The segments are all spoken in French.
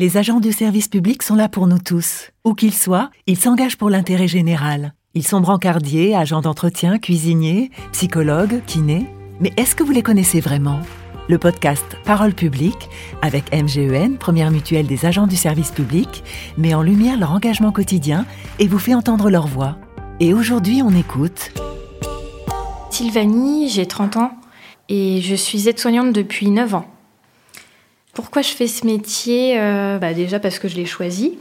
Les agents du service public sont là pour nous tous. Où qu'ils soient, ils s'engagent pour l'intérêt général. Ils sont brancardiers, agents d'entretien, cuisiniers, psychologues, kinés. Mais est-ce que vous les connaissez vraiment? Le podcast Parole publique, avec MGEN, première mutuelle des agents du service public, met en lumière leur engagement quotidien et vous fait entendre leur voix. Et aujourd'hui, on écoute. Sylvanie, j'ai 30 ans et je suis aide-soignante depuis 9 ans. Pourquoi je fais ce métier euh, bah Déjà parce que je l'ai choisi.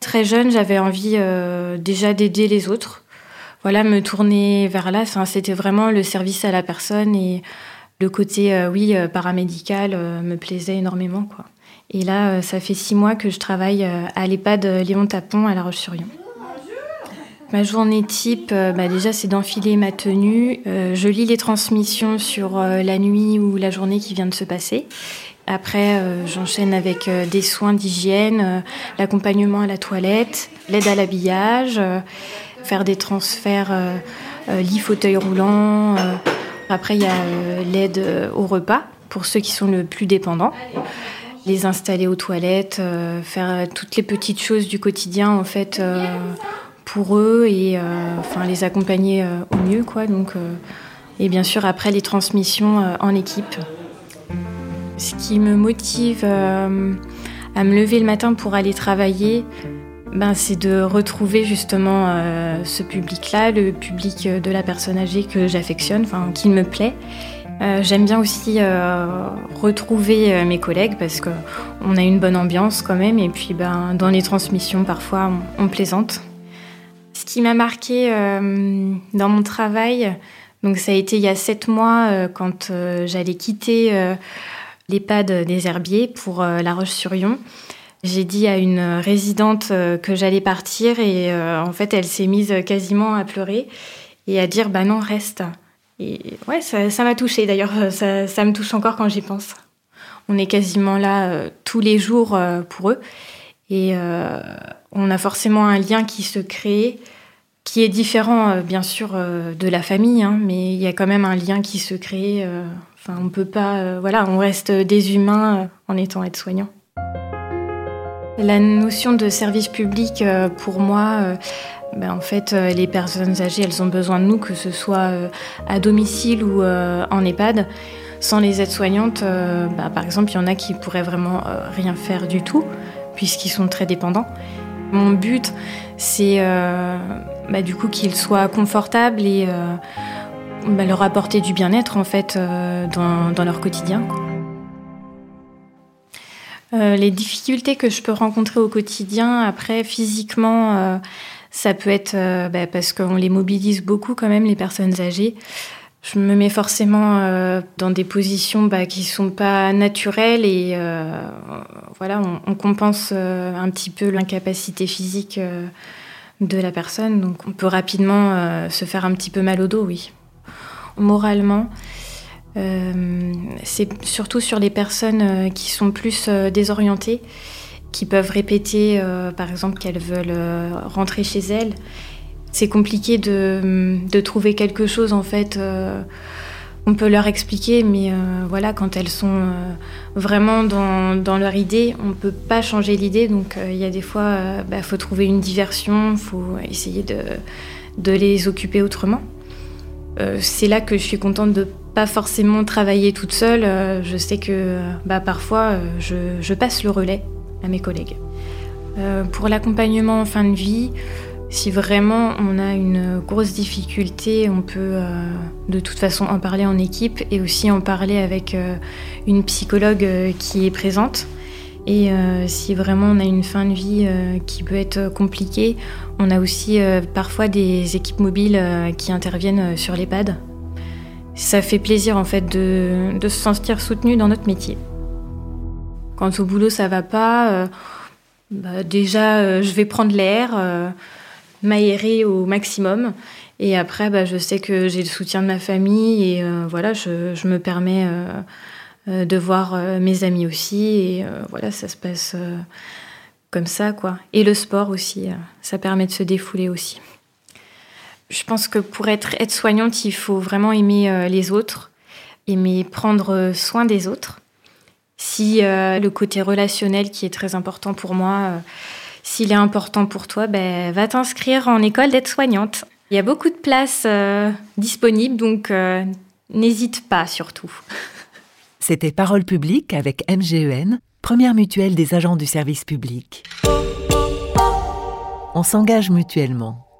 Très jeune, j'avais envie euh, déjà d'aider les autres. Voilà, me tourner vers là, c'était vraiment le service à la personne et le côté, euh, oui, paramédical me plaisait énormément. Et là, ça fait six mois que je travaille à l'EHPAD Léon Tapon à La Roche-sur-Yon. Ma journée type, bah déjà, c'est d'enfiler ma tenue. je lis les transmissions sur la nuit ou la journée qui vient de se passer. Après, euh, j'enchaîne avec euh, des soins d'hygiène, euh, l'accompagnement à la toilette, l'aide à l'habillage, faire des transferts lit fauteuil roulant. après, il y a l'aide au repas pour ceux qui sont le plus dépendants. Les installer aux toilettes, faire toutes les petites choses du quotidien en fait pour eux et enfin les accompagner au mieux quoi. Donc et bien sûr après les transmissions en équipe. Ce qui me motive euh, à me lever le matin pour aller travailler, ben, c'est de retrouver justement euh, ce public-là, le public de la personne âgée que j'affectionne, enfin, qui me plaît. Euh, j'aime bien aussi retrouver mes collègues parce qu'on a une bonne ambiance quand même et puis ben, dans les transmissions parfois on, on plaisante. Ce qui m'a marqué dans mon travail, donc ça a été il y a sept mois quand j'allais quitter l'EHPAD des Herbiers pour euh, La Roche-sur-Yon. J'ai dit à une résidente euh, que j'allais partir et euh, en fait elle s'est mise quasiment à pleurer et à dire bah non reste. Et ouais ça m'a touchée d'ailleurs ça, ça, me touche encore quand j'y pense. On est quasiment là tous les jours pour eux et on a forcément un lien qui se crée qui est différent bien sûr de la famille hein, mais il y a quand même un lien qui se crée Enfin, on peut pas, euh, voilà, on reste des humains euh, en étant aide-soignant. La notion de service public, euh, pour moi, ben, en fait, les personnes âgées, elles ont besoin de nous, que ce soit à domicile ou en EHPAD. Sans les aides-soignantes, ben, par exemple, il y en a qui pourraient vraiment rien faire du tout, puisqu'ils sont très dépendants. Mon but, c'est ben, du coup qu'ils soient confortables et bah, leur apporter du bien-être en fait euh, dans, leur quotidien. Euh, les difficultés que je peux rencontrer au quotidien, après physiquement, euh, ça peut être bah, parce qu'on les mobilise beaucoup quand même, les personnes âgées. Je me mets forcément dans des positions bah, qui sont pas naturelles et voilà, on, on compense un petit peu l'incapacité physique de la personne, donc on peut rapidement se faire un petit peu mal au dos, oui moralement. Euh, c'est surtout sur les personnes euh, qui sont plus euh, désorientées, qui peuvent répéter, par exemple, qu'elles veulent rentrer chez elles. C'est compliqué de, de, trouver quelque chose, en fait. on peut leur expliquer, mais voilà, quand elles sont vraiment dans, dans, leur idée, on ne peut pas changer l'idée. Donc, il y a des fois, il bah, faut trouver une diversion, il faut essayer de, de les occuper autrement. Euh, c'est là que je suis contente de pas forcément travailler toute seule. Euh, je sais que bah, parfois je, passe le relais à mes collègues. Euh, pour l'accompagnement en fin de vie, si vraiment on a une grosse difficulté, on peut de toute façon en parler en équipe et aussi en parler avec une psychologue qui est présente. Et si vraiment on a une fin de vie qui peut être compliquée, on a aussi euh, parfois des équipes mobiles euh, qui interviennent euh, sur l'EHPAD. Ça fait plaisir en fait de, se sentir soutenu dans notre métier. Quand au boulot ça va pas, bah, déjà je vais prendre l'air, m'aérer au maximum. Et après, bah, je sais que j'ai le soutien de ma famille et voilà, je, me permets euh, de voir euh, mes amis aussi. Et euh, voilà, ça se passe comme ça, quoi. Et le sport aussi, ça permet de se défouler aussi. Je pense que pour être aide-soignante, il faut vraiment aimer les autres, aimer prendre soin des autres. Si le côté relationnel qui est très important pour moi, s'il est important pour toi, ben, va t'inscrire en école d'aide-soignante. Il y a beaucoup de places disponibles, donc n'hésite pas surtout. C'était Parole publique avec MGEN, première mutuelle des agents du service public. On s'engage mutuellement.